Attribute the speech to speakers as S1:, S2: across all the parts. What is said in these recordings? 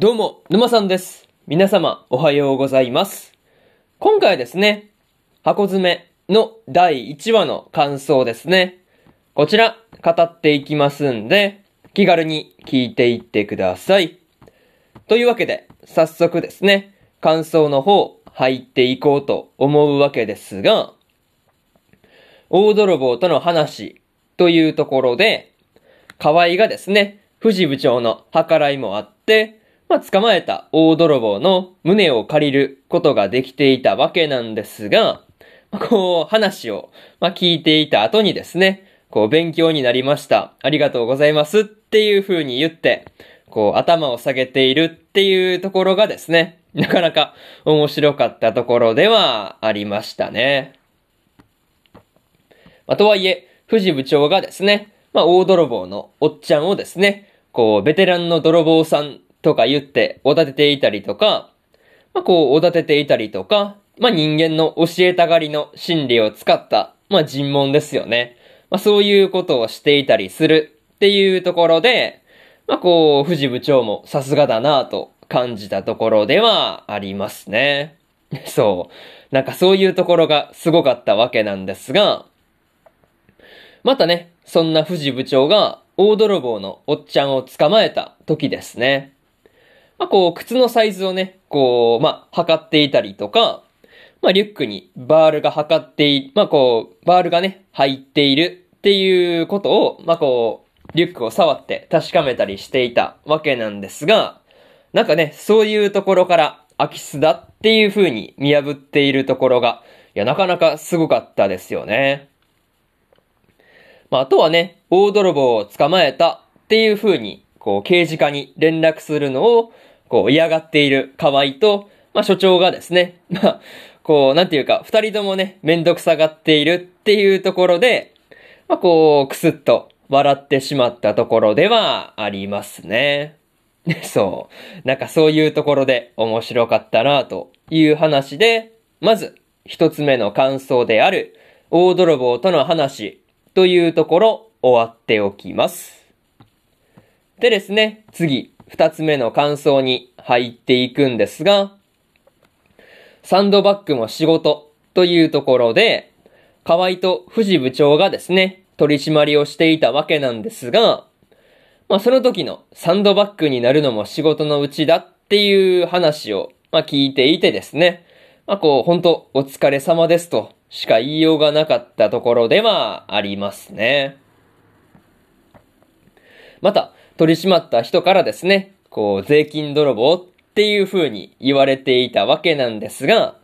S1: どうも、沼さんです。皆様、おはようございます。今回ですね、箱詰めの第1話の感想ですね。こちら、語っていきますんで、気軽に聞いていってください。というわけで、早速ですね、感想の方、入っていこうと思うわけですが、大泥棒との話というところで、河合がですね、藤部長の計らいもあって、まあ、捕まえた大泥棒の胸を借りることができていたわけなんですが、まあこう、話を、まあ、聞いていた後にですね、こう、勉強になりました。ありがとうございますっていう風に言って、こう、頭を下げているっていうところがですね、なかなか面白かったところではありましたね。まあ、とはいえ、藤部長がですね、まあ、大泥棒のおっちゃんをですね、こう、ベテランの泥棒さんとか言っておだてていたりとか、まあ、こう、おだてていたりとか、まあ、人間の教えたがりの心理を使った、まあ、尋問ですよね。まあ、そういうことをしていたりするっていうところで、まあ、こう、藤部長もさすがだなぁと感じたところではありますね。そう。なんかそういうところがすごかったわけなんですが、またね、そんな藤部長が大泥棒のおっちゃんを捕まえた時ですね。まあ、こう、靴のサイズをね、こう、まあ、測っていたりとか、まあ、リュックにバールが測ってい、まあ、こう、バールがね、入っているっていうことを、まあ、こう、リュックを触って確かめたりしていたわけなんですが、なんかね、そういうところから空き巣だっていう風に見破っているところが、いや、なかなかすごかったですよね。まあ、あとはね、大泥棒を捕まえたっていう風に、こう、刑事課に連絡するのを、こう、嫌がっている河合と、まあ、所長がですね、まあ、こう、なんていうか、二人ともね、めんどくさがっているっていうところで、まあ、こう、くすっと笑ってしまったところではありますね。そう。なんかそういうところで面白かったなという話で、まず、一つ目の感想である、大泥棒との話というところ終わっておきます。でですね、次、二つ目の感想に入っていくんですが、サンドバッグも仕事というところで、河合と藤部長がですね、取り締まりをしていたわけなんですが、まあその時のサンドバッグになるのも仕事のうちだっていう話を、まあ聞いていてですね、まあこう、本当お疲れ様ですとしか言いようがなかったところではありますね。また、取り締まった人からですね、こう、税金泥棒っていう風に言われていたわけなんですが、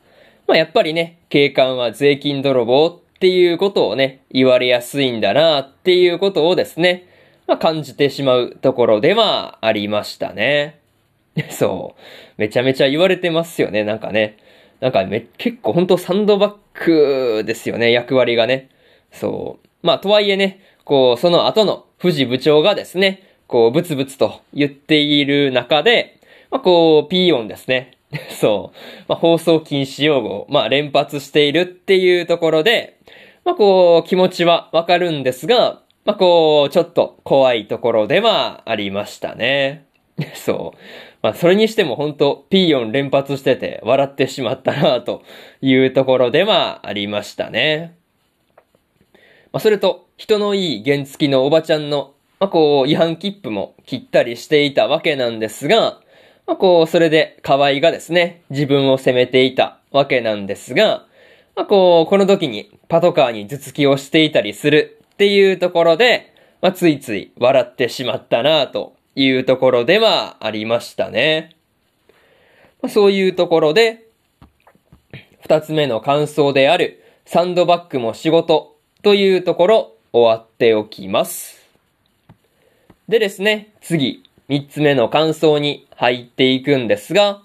S1: まあやっぱりね、警官は税金泥棒っていうことをね、言われやすいんだなっていうことをですね、まあ感じてしまうところではありましたね。そう。めちゃめちゃ言われてますよね、なんかね。なんかめ、結構ほんとサンドバッグですよね、役割がね。そう。まあ、とはいえね、こう、その後の藤部長がですね、こう、ブツブツと言っている中で、まあ、こう、ピー音ですね。そう。まあ、放送禁止用語、まあ、連発しているっていうところで、まあ、こう、気持ちはわかるんですが、まあ、こう、ちょっと怖いところではありましたね。そう。まあ、それにしても本当ピーヨン連発してて笑ってしまったなというところではありましたね。まあ、それと、人のいい原付きのおばちゃんの、まあ、こう、違反切符も切ったりしていたわけなんですが、まあ、こう、それで河合がですね、自分を責めていたわけなんですが、まあ、こう、この時にパトカーに頭突きをしていたりするっていうところで、まあ、ついつい笑ってしまったなというところではありましたね。まあ、そういうところで、二つ目の感想である、サンドバッグも仕事というところ終わっておきます。でですね、次、三つ目の感想に入っていくんですが、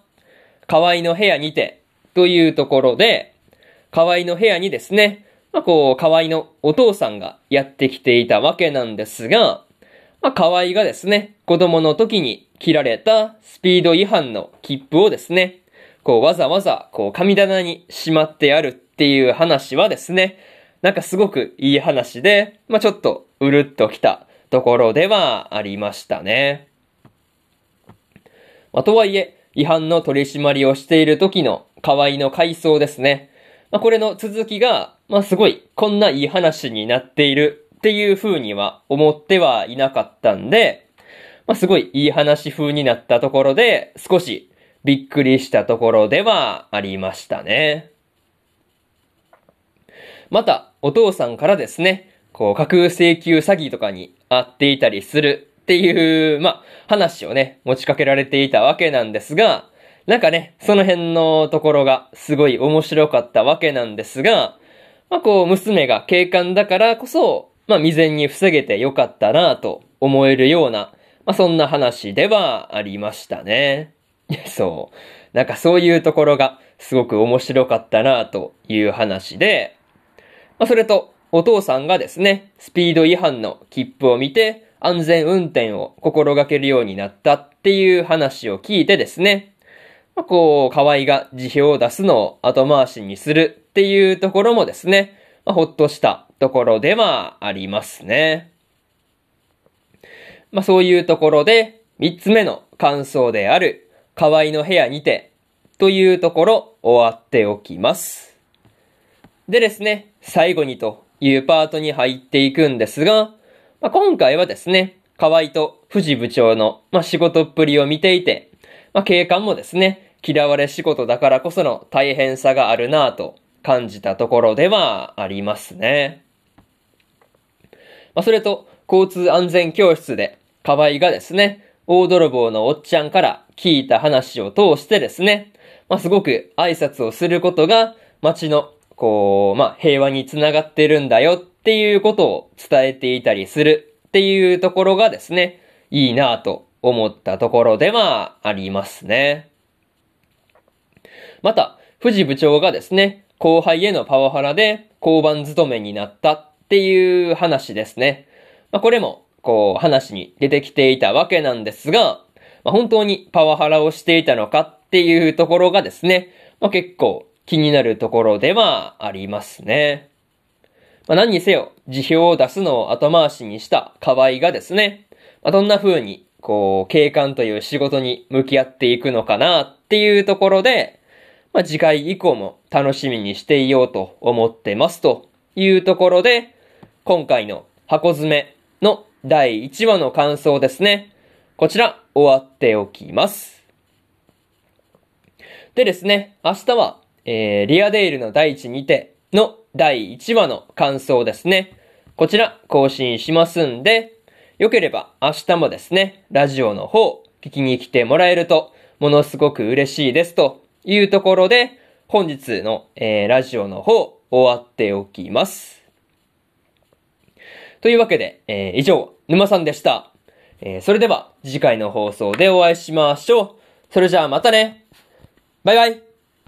S1: 河合の部屋にてというところで、河合の部屋にですね、まあ、こう、河合のお父さんがやってきていたわけなんですが、まあ、河合がですね、子供の時に切られたスピード違反の切符をですね、こうわざわざこう神棚にしまってあるっていう話はですね、なんかすごくいい話で、まあ、ちょっとうるっときたところではありましたね。まあ、とはいえ、違反の取り締まりをしている時の河合の回想ですね。まあ、これの続きが、まあ、すごい、こんないい話になっているっていう風には思ってはいなかったんで、まあ、すごいいい話風になったところで、少しびっくりしたところではありましたね。また、お父さんからですね、こう、架空請求詐欺とかに遭っていたりするっていう、ま、話をね、持ちかけられていたわけなんですが、なんかね、その辺のところがすごい面白かったわけなんですが、ま、こう、娘が警官だからこそ、ま、未然に防げてよかったなと思えるような、ま、そんな話ではありましたね。そう。なんかそういうところがすごく面白かったなという話で、ま、それと、お父さんがですね、スピード違反の切符を見て、安全運転を心がけるようになったっていう話を聞いてですね、まあ、こう、河合が辞表を出すのを後回しにするっていうところもですね、まあ、ほっとしたところではありますね。まあ、そういうところで、三つ目の感想である、河合の部屋にて、というところ終わっておきます。でですね、最後にというパートに入っていくんですが、まあ、今回はですね、河合と藤部長の、まあ、仕事っぷりを見ていて、まあ、警官もですね、嫌われ仕事だからこその大変さがあるなぁと感じたところではありますね。まあ、それと、交通安全教室で、河合がですね、大泥棒のおっちゃんから聞いた話を通してですね、まあ、すごく挨拶をすることが、街の、こう、まあ、平和につながってるんだよっていうことを伝えていたりするっていうところがですね、いいなぁと思ったところではありますね。また、藤部長がですね、後輩へのパワハラで交番勤めになったっていう話ですね。まあ、これも、こう、話に出てきていたわけなんですが、まあ、本当にパワハラをしていたのかっていうところがですね、まあ、結構気になるところではありますね。まあ、何にせよ、辞表を出すのを後回しにした河合がですね、まあ、どんな風に、こう、警官という仕事に向き合っていくのかなっていうところで、まあ、次回以降も楽しみにしていようと思ってますというところで、今回の箱詰めの第1話の感想ですね。こちら終わっておきます。でですね、明日は、えー、リアデイルの大地にての第1話の感想ですね。こちら更新しますんで、よければ明日もですね、ラジオの方聞きに来てもらえるとものすごく嬉しいですというところで、本日の、えー、ラジオの方、終わっておきます。というわけで、えー、以上、沼さんでした。えー、それでは、次回の放送でお会いしましょう。それじゃあまたね。バイバイ。